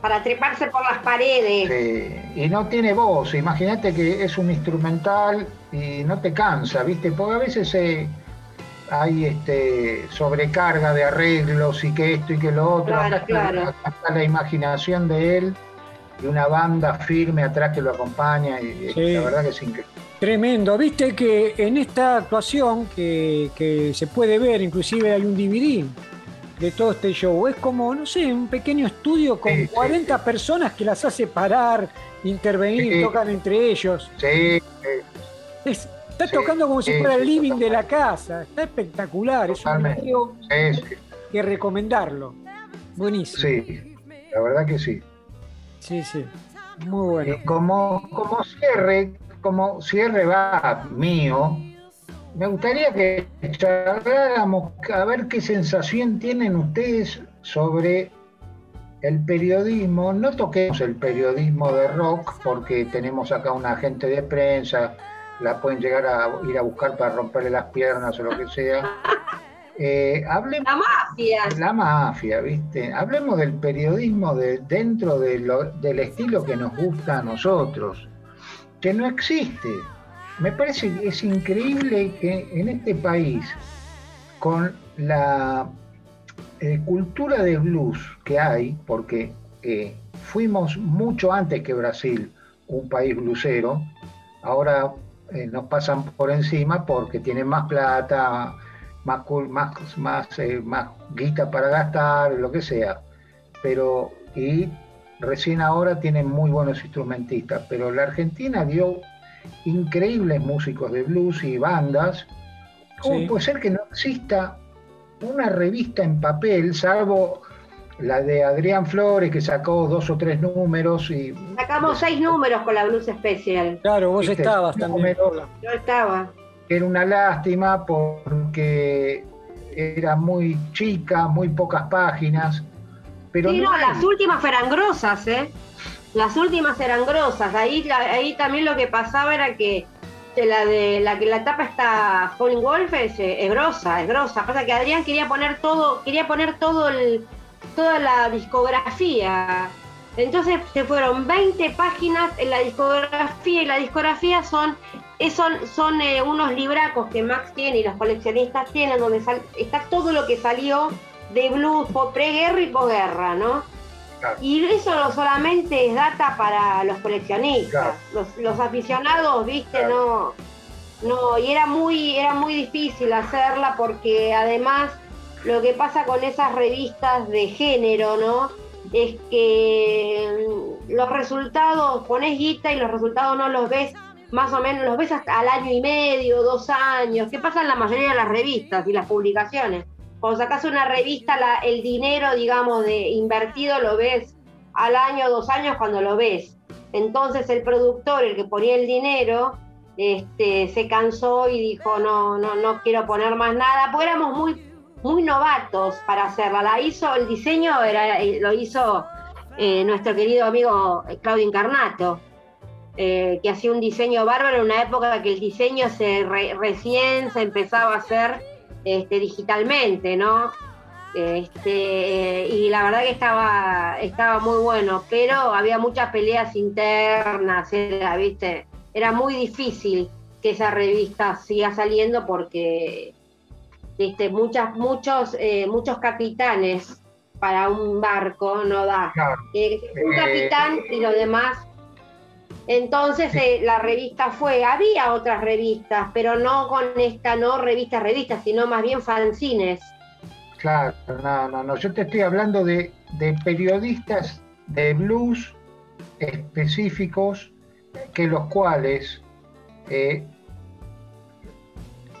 Para treparse por las paredes. Y no tiene voz, imagínate que es un instrumental y no te cansa, ¿viste? Porque a veces hay este, sobrecarga de arreglos y que esto y que lo otro. Claro, claro. la imaginación de él y una banda firme atrás que lo acompaña y la verdad que es increíble. Tremendo. Viste que en esta actuación que, se puede ver, inclusive hay un DVD de todo este show, es como, no sé, un pequeño estudio con 40 personas que las hace parar, intervenir, tocan entre ellos. Sí. está tocando como si fuera el living de la casa. Está espectacular. Es un video que recomendarlo. Buenísimo. Sí, la verdad que sí. Sí, sí. Muy bueno. como, como cierre, como cierre va mío, me gustaría que charláramos a ver qué sensación tienen ustedes sobre el periodismo. No toquemos el periodismo de rock porque tenemos acá una agente de prensa, la pueden llegar a ir a buscar para romperle las piernas o lo que sea. [LAUGHS] Eh, hablemos, la mafia. La mafia, ¿viste? Hablemos del periodismo de, dentro del estilo que nos gusta a nosotros que no existe. Me parece que es increíble que en este país, con la eh, cultura de blues que hay, porque eh, fuimos mucho antes que Brasil un país blusero, ahora eh, nos pasan por encima porque tienen más plata, más, más, más, guita para gastar, lo que sea. Pero, y recién ahora tienen muy buenos instrumentistas, pero la Argentina dio increíbles músicos de blues y bandas. ¿Cómo puede ser que no exista una revista en papel, salvo la de Adrián Flores, que sacó dos o tres números y... Sacamos seis números con la Blues Special. Claro, vos estabas también. Yo estaba. Era una lástima porque era muy chica, muy pocas páginas sí, no, las últimas eran grosas, ¿eh? Las últimas eran grosas. Ahí, ahí también lo que pasaba era que la de la que la tapa está Falling Wolf es, eh, es, grosa, es grosa. Pasa que Adrián quería poner todo, quería poner todo el, toda la discografía. Entonces se fueron 20 páginas en la discografía y la discografía son son, son eh, unos libracos que Max tiene y los coleccionistas tienen donde está todo lo que salió de blues preguerra y posguerra, ¿no? Y eso no solamente es data para los coleccionistas, los, aficionados, viste, no, no, y era muy, era muy difícil hacerla porque además lo que pasa con esas revistas de género, ¿no? Es que mm, los resultados, pones guita y los resultados no los ves, más o menos los ves hasta al año y medio, dos años, ¿qué pasa en la mayoría de las revistas y las publicaciones? Cuando sacas una revista, el dinero, digamos, de invertido lo ves al año, dos años cuando lo ves. Entonces el productor, el que ponía el dinero, este, se cansó y dijo, no, no, no quiero poner más nada, porque éramos muy, muy novatos para hacerla. La hizo, el diseño era, lo hizo eh, nuestro querido amigo Claudio Incarnato, eh, que hacía un diseño bárbaro en una época que el diseño se recién se empezaba a hacer este, digitalmente, ¿no? Este, y la verdad que estaba, estaba muy bueno, pero había muchas peleas internas, era, ¿viste? Era muy difícil que esa revista siga saliendo porque este, muchas, muchos, eh, muchos capitanes para un barco no da. un capitán y lo demás entonces eh, la revista fue, había otras revistas, pero no con esta, no revistas, revistas, sino más bien fanzines. Claro, no, no, no, yo te estoy hablando de, periodistas de blues específicos que los cuales eh,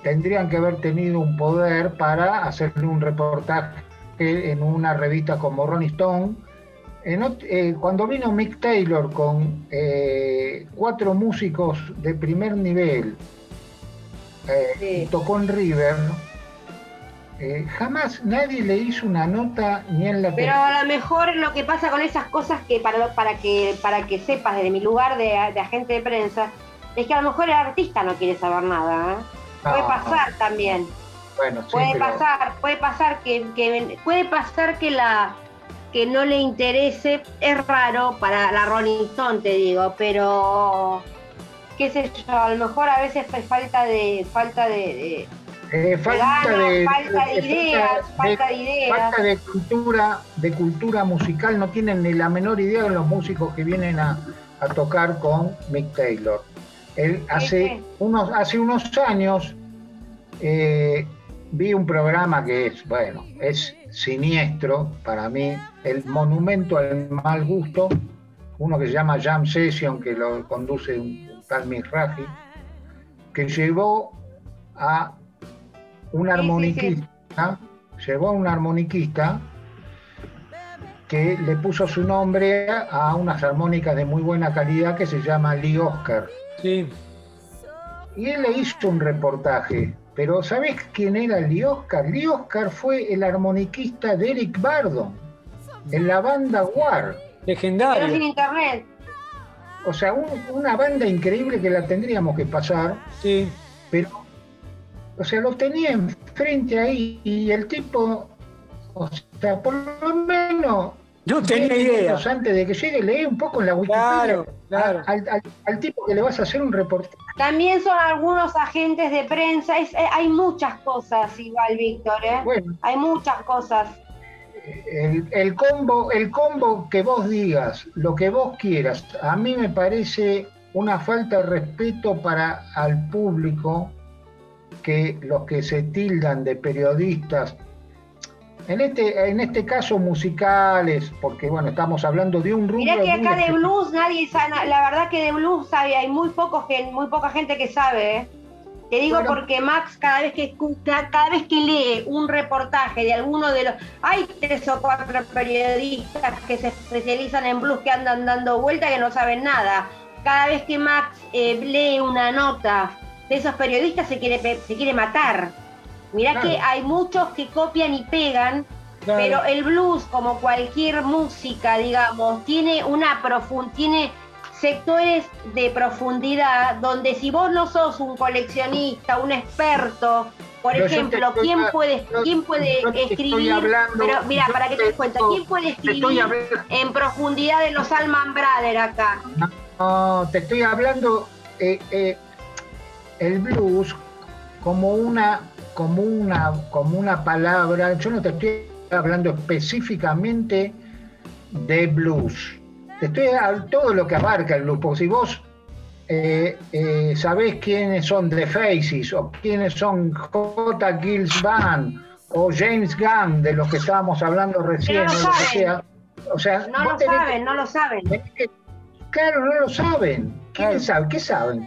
tendrían que haber tenido un poder para hacerle un reportaje en una revista como Ronnie Stone eh, cuando vino Mick Taylor con eh, cuatro músicos de primer nivel, eh, tocó en River, jamás nadie le hizo una nota ni en la Pero a lo mejor lo que pasa con esas cosas que para, para que para que sepas desde mi lugar de, agente de prensa, es que a lo mejor el artista no quiere saber nada. Puede pasar también. Bueno, puede pasar, puede pasar que, puede pasar que la que no le interese, es raro para la Rolling Stone, te digo, pero qué sé yo, a lo mejor a veces fue falta de falta de, eh, falta, de, falta de, ideas, falta de ideas. Falta de cultura, de cultura musical, no tienen ni la menor idea de los músicos que vienen a, tocar con Mick Taylor. Él hace unos, hace unos años eh, vi un programa que es, bueno, es siniestro para mí, el monumento al mal gusto, uno que se llama Jam Session, que lo conduce un, tal Miraji, que llevó a un armoniquista, llevó a un armoniquista que le puso su nombre a unas armónicas de muy buena calidad que se llama Lee Oscar. Sí. Y él le hizo un reportaje pero ¿sabés quién era Lee Oscar? Lee Oscar fue el armoniquista de Eric Bardon en la banda War. Legendario. Pero sin internet. O sea, una banda increíble que la tendríamos que pasar. Sí. Pero, o sea, lo tenía enfrente ahí y el tipo, o sea, por lo menos no tenía idea. Antes de que llegue, leí un poco en la Wikipedia claro, Al, tipo que le vas a hacer un reporte. También son algunos agentes de prensa. Eh, hay muchas cosas, igual, Víctor. ¿eh? Bueno, hay muchas cosas. El, combo, el combo que vos digas, lo que vos quieras, a mí me parece una falta de respeto para al público que los que se tildan de periodistas en este, en este caso musicales, porque bueno, estamos hablando de un rubro. Mirá que acá de blues nadie sabe, la verdad que de blues sabe, hay muy pocos muy poca gente que sabe. ¿eh? Te digo porque Max cada vez que escucha, cada vez que lee un reportaje de alguno de los, hay tres o cuatro periodistas que se especializan en blues que andan dando vueltas que no saben nada. Cada vez que Max eh, lee una nota de esos periodistas se quiere se quiere matar. Mirá que hay muchos que copian y pegan, pero el blues, como cualquier música, digamos, tiene una profund tiene sectores de profundidad donde si vos no sos un coleccionista, un experto, por ejemplo, ¿quién puede, quién puede escribir? pero mira, para que te des cuenta, ¿quién puede escribir en profundidad de los Alman Brothers acá? No, te estoy hablando eh, eh, el blues como una como una, como una palabra, yo no te estoy hablando específicamente de blues, te estoy hablando todo lo que abarca el blues, porque si vos eh, eh, sabés quiénes son The Faces o quiénes son J. Gills Band o James Gunn, de los que estábamos hablando recién, o lo que sea. O sea, no lo saben, no lo saben. Claro, no lo saben. ¿Quiénes saben? ¿Qué saben?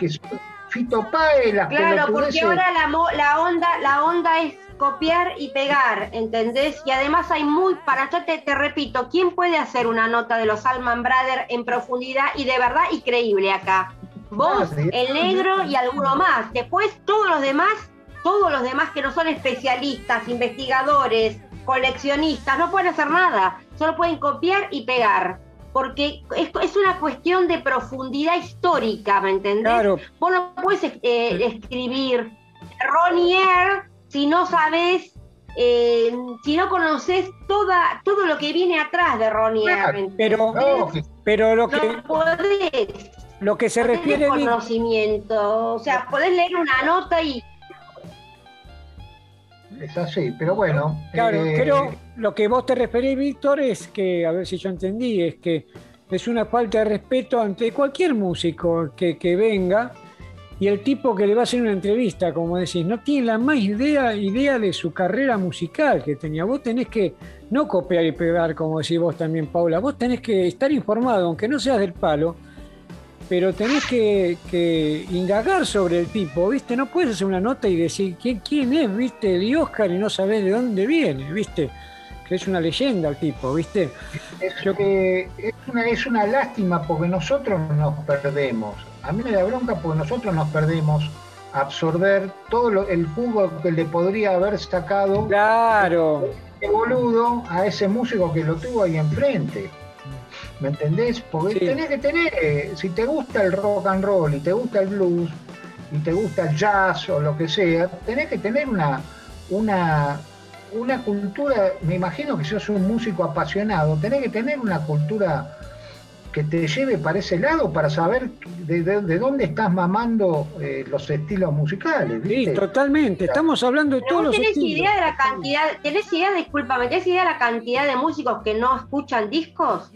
Fito Claro, porque ahora la, la, onda, la onda es copiar y pegar, ¿entendés? Y además hay muy, para yo te, te, repito, ¿quién puede hacer una nota de los Alman Brothers en profundidad y de verdad y creíble acá? Vos, el negro y alguno más. Después todos los demás, todos los demás que no son especialistas, investigadores, coleccionistas, no pueden hacer nada, solo pueden copiar y pegar porque es, una cuestión de profundidad histórica, ¿me entendés? Claro. Vos no puedes eh, escribir Ronier si no sabes, eh, si no conoces toda, todo lo que viene atrás de Ronier. pero, pero lo que... Podés. Lo que se refiere... conocimiento, o sea, podés leer una nota y es así, pero bueno. Claro, eh, pero lo que vos te referís, Víctor, es que, a ver si yo entendí, es que es una falta de respeto ante cualquier músico que, venga y el tipo que le va a hacer una entrevista, como decís, no tiene la más idea, idea de su carrera musical que tenía. Vos tenés que no copiar y pegar, como decís vos también, Paula, vos tenés que estar informado, aunque no seas del palo, pero tenés que, indagar sobre el tipo, ¿viste? No puedes hacer una nota y decir quién, quién es, ¿viste? El Oscar y no sabés de dónde viene, ¿viste? Que es una leyenda el tipo, ¿viste? Es, que es, una, es una lástima porque nosotros nos perdemos. A mí me da bronca porque nosotros nos perdemos absorber todo el jugo que le podría haber sacado claro. el boludo a ese músico que lo tuvo ahí enfrente. ¿Me entendés? Porque tenés que tener, si te gusta el rock and roll y te gusta el blues y te gusta el jazz o lo que sea, tenés que tener una, una, una cultura, me imagino que sos un músico apasionado, tenés que tener una cultura que te lleve para ese lado para saber de, dónde estás mamando eh, los estilos musicales. Sí, totalmente. Estamos hablando de todos los estilos. Idea de la cantidad, ¿Tenés idea, discúlpame, ¿tenés idea de la cantidad de músicos que no escuchan discos?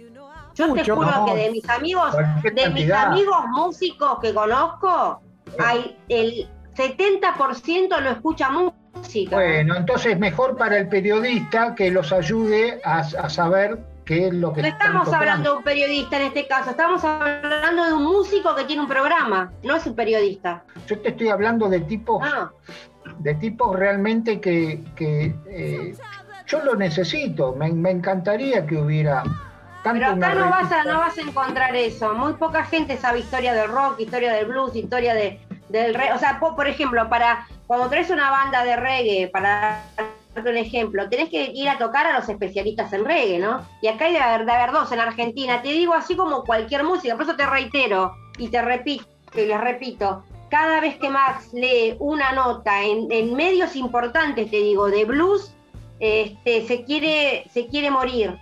Yo te juro que de mis amigos, de mis amigos músicos que conozco, hay el 70% no escucha música. Bueno, entonces mejor para el periodista que los ayude a, a saber qué es lo que... No estamos hablando de un periodista en este caso, estamos hablando de un músico que tiene un programa, no es un periodista. Yo te estoy hablando de tipos, ah. de tipos realmente que, eh, yo lo necesito, me, encantaría que hubiera... Pero acá no vas, a, no vas a encontrar eso. Muy poca gente sabe historia del rock, historia del blues, historia de, del reggae. O sea, por ejemplo, para cuando traes una banda de reggae, para un ejemplo, tenés que ir a tocar a los especialistas en reggae, ¿no? Y acá hay de haber, de haber dos en Argentina. Te digo así como cualquier música, por eso te reitero y te repito y les repito. Cada vez que Max lee una nota en, medios importantes, te digo, de blues, este, se, quiere, se quiere morir,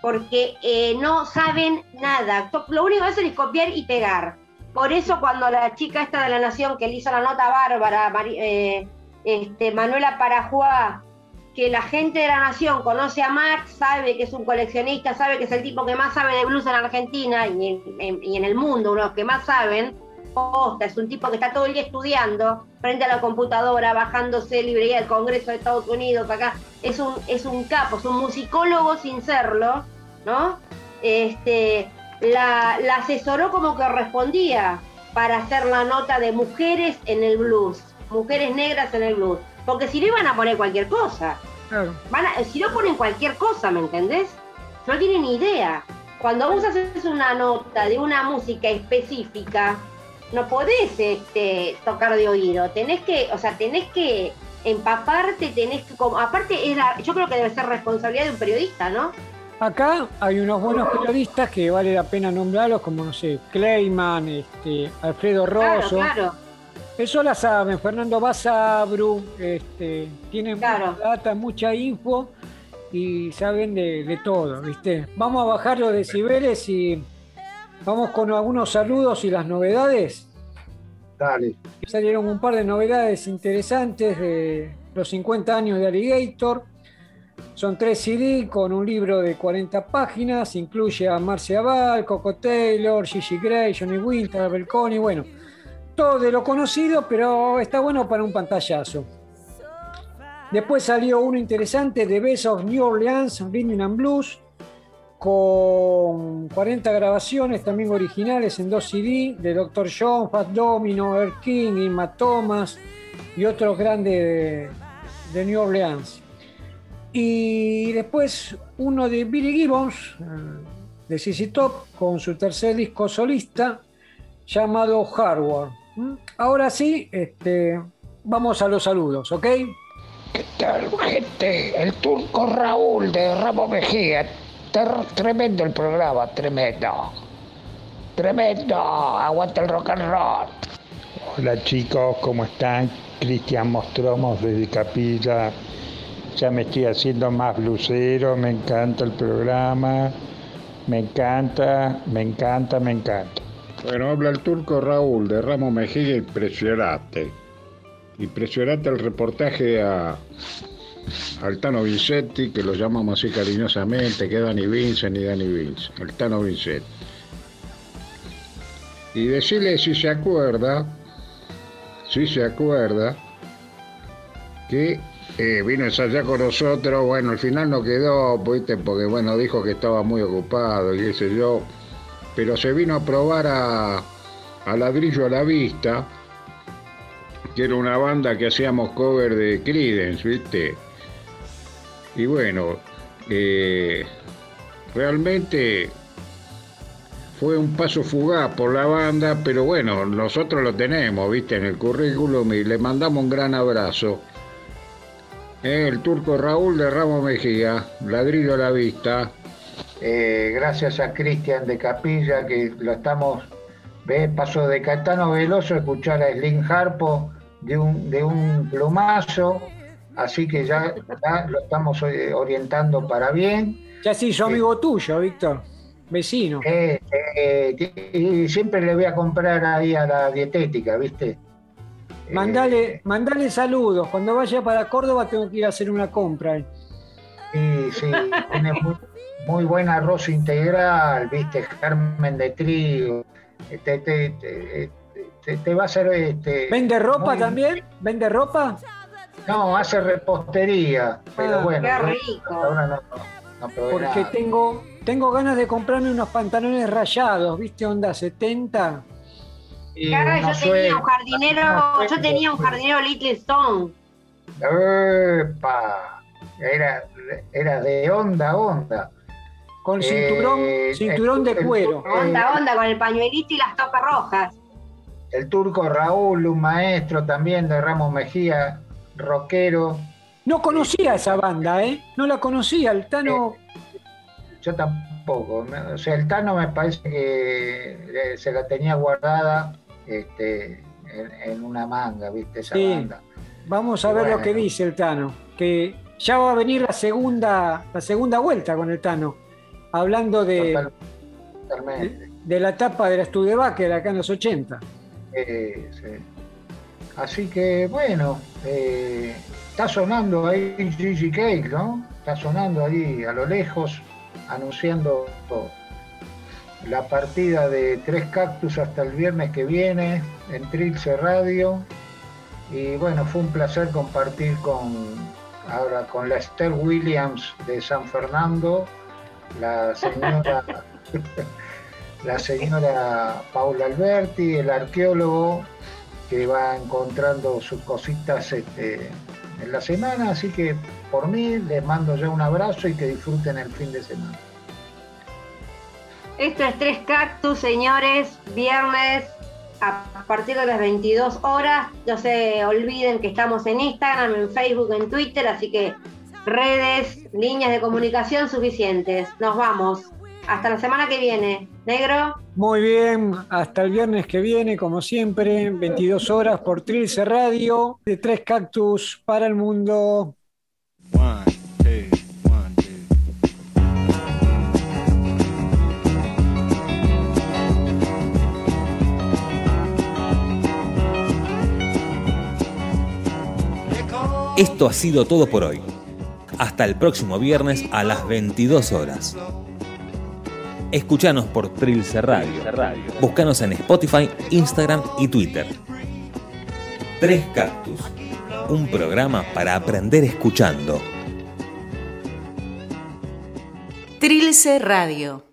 porque eh, no saben nada. Lo único que hacen es copiar y pegar. Por eso cuando la chica esta de la Nación que le hizo la nota bárbara, eh, este, Manuela Parajuá, que la gente de la nación conoce a Max, sabe que es un coleccionista, sabe que es el tipo que más sabe de blues en Argentina y en, el mundo, uno de los que más saben, posta, es un tipo que está todo el día estudiando frente a la computadora, bajándose librería del Congreso de Estados Unidos, acá, es un, es un capo, es un musicólogo sin serlo, ¿no? Este, la, la asesoró como que respondía para hacer la nota de mujeres en el blues, mujeres negras en el blues. Porque si no iban a poner cualquier cosa. Van si no ponen cualquier cosa, ¿me entendés? No tienen ni idea. Cuando vos haces una nota de una música específica, no podés este, tocar de oído. Tenés que, o sea, tenés que empaparte, tenés que. Como, aparte, es yo creo que debe ser responsabilidad de un periodista, ¿no? Acá hay unos buenos periodistas que vale la pena nombrarlos, como no sé, Clayman, este, Alfredo Rosso. Claro, claro eso la saben, Fernando Basabru, este, tienen mucha data, mucha info y saben de, todo, ¿viste? Vamos a bajar los decibeles y vamos con algunos saludos y las novedades. Dale. Salieron un par de novedades interesantes de los 50 años de Alligator. Son tres CD con un libro de 40 páginas. Incluye a Marcia Ball, Coco Taylor, Gigi Gray, Johnny Winter, Belconi. Bueno, de lo conocido, pero está bueno para un pantallazo. Después salió uno interesante de Best of New Orleans, Rhythm and Blues, con 40 grabaciones también originales en dos CD de Dr. John, Fat Domino, Earl King, Inma Thomas y otros grandes de, New Orleans. Y después uno de Billy Gibbons, eh, de CC Top, con su tercer disco solista llamado Hardware. ¿Mm? Ahora sí, este, vamos a los saludos, ¿ok? ¿Qué tal, gente? El turco Raúl de Ramos Mejía. Tremendo el programa, tremendo. Tremendo. Aguanta el rock and roll. Hola chicos, ¿cómo están? Cristian Mostromos desde Capilla. Ya me estoy haciendo más blusero, me encanta el programa. Me encanta, me encanta, me encanta. Bueno, habla el turco Raúl de Ramos Mejía, impresionante. Impresionante el reportaje a Altano Vincetti, que lo llamamos así cariñosamente, que es Dani Vincent y Dani Vincent, Altano Vincetti. Y decirle si se acuerda, si se acuerda, que eh, vino a ensayar con nosotros, bueno, al final no quedó, ¿viste? porque bueno, dijo que estaba muy ocupado y qué sé yo pero se vino a probar a, Ladrillo a la Vista, que era una banda que hacíamos cover de Creedence, ¿viste? Y bueno, eh, realmente fue un paso fugaz por la banda, pero bueno, nosotros lo tenemos, ¿viste? En el currículum y le mandamos un gran abrazo. Eh, el turco Raúl de Ramos Mejía, Ladrillo a la Vista. Eh, gracias a Cristian de Capilla, que lo estamos, ve, pasó de Catano Veloso a escuchar a Slim Harpo de un, de un plumazo, así que ya, lo estamos eh, orientando para bien. Ya sí, yo amigo tuyo, Víctor, vecino. y siempre le voy a comprar ahí a la dietética, ¿viste? Mandale, mandale saludos. Cuando vaya para Córdoba tengo que ir a hacer una compra. Sí, sí, tiene muy, buen arroz integral, viste, germen de trigo. Te, te, va a hacer. Este, ¿Vende ropa también? ¿Vende ropa? No, hace repostería, pero ah, bueno. Qué rico. Ahora no, no, Porque tengo, tengo ganas de comprarme unos pantalones rayados, ¿viste? Onda 70. Claro, yo tenía un jardinero, yo tenía un jardinero Little Stone. ¡Epa! Era, era de onda, onda. Con cinturón, eh, cinturón de cuero. onda, onda, con el pañuelito y las topas rojas. El turco Raúl, un maestro también de Ramos Mejía, rockero. No conocía esa banda, ¿eh? No la conocía, el Tano. Eh, yo tampoco. O sea, el Tano me parece que se la tenía guardada este, en, una manga, ¿viste? Esa banda. Vamos a ver lo que dice el Tano, que ya va a venir la segunda, la segunda vuelta con el Tano, hablando de, de, la etapa de la Studebaker acá en los 80. Así que bueno, eh, está sonando ahí Gigi Cake, ¿no? Está sonando ahí a lo lejos, anunciando la partida de Tres Cactus hasta el viernes que viene en Trilce Radio. Y bueno, fue un placer compartir con ahora con la Esther Williams de San Fernando, la señora, [LAUGHS] la señora Paula Alberti, el arqueólogo que va encontrando sus cositas este, en la semana. Así que por mí les mando ya un abrazo y que disfruten el fin de semana. Esto es Tres Cactus, señores, viernes a partir de las 22 horas. No se olviden que estamos en Instagram, en Facebook, en Twitter, así que redes, líneas de comunicación suficientes. Nos vamos. Hasta la semana que viene. Negro. Muy bien, hasta el viernes que viene, como siempre, 22 horas por Trilce Radio, de Tres Cactus para el mundo. Esto ha sido todo por hoy. Hasta el próximo viernes a las 22 horas. Escuchanos por Trilce Radio. Búscanos en Spotify, Instagram y Twitter. Tres Cactus. Un programa para aprender escuchando. Trilce Radio.